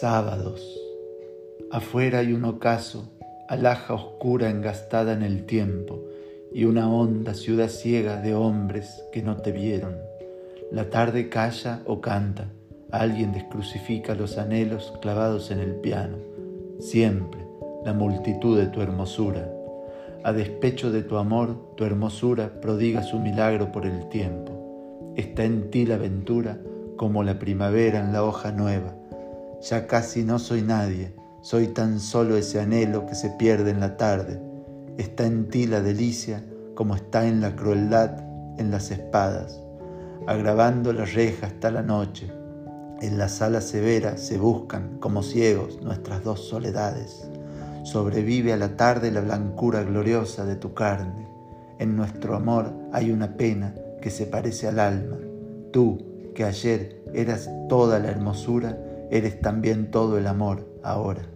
Sábados. Afuera hay un ocaso, alhaja oscura engastada en el tiempo, y una honda ciudad ciega de hombres que no te vieron. La tarde calla o canta, alguien descrucifica los anhelos clavados en el piano. Siempre la multitud de tu hermosura. A despecho de tu amor, tu hermosura prodiga su milagro por el tiempo. Está en ti la aventura como la primavera en la hoja nueva ya casi no soy nadie, soy tan solo ese anhelo que se pierde en la tarde. Está en ti la delicia como está en la crueldad en las espadas. Agravando la reja hasta la noche, en la sala severa se buscan como ciegos nuestras dos soledades. Sobrevive a la tarde la blancura gloriosa de tu carne. En nuestro amor hay una pena que se parece al alma. Tú, que ayer eras toda la hermosura, eres también todo el amor ahora.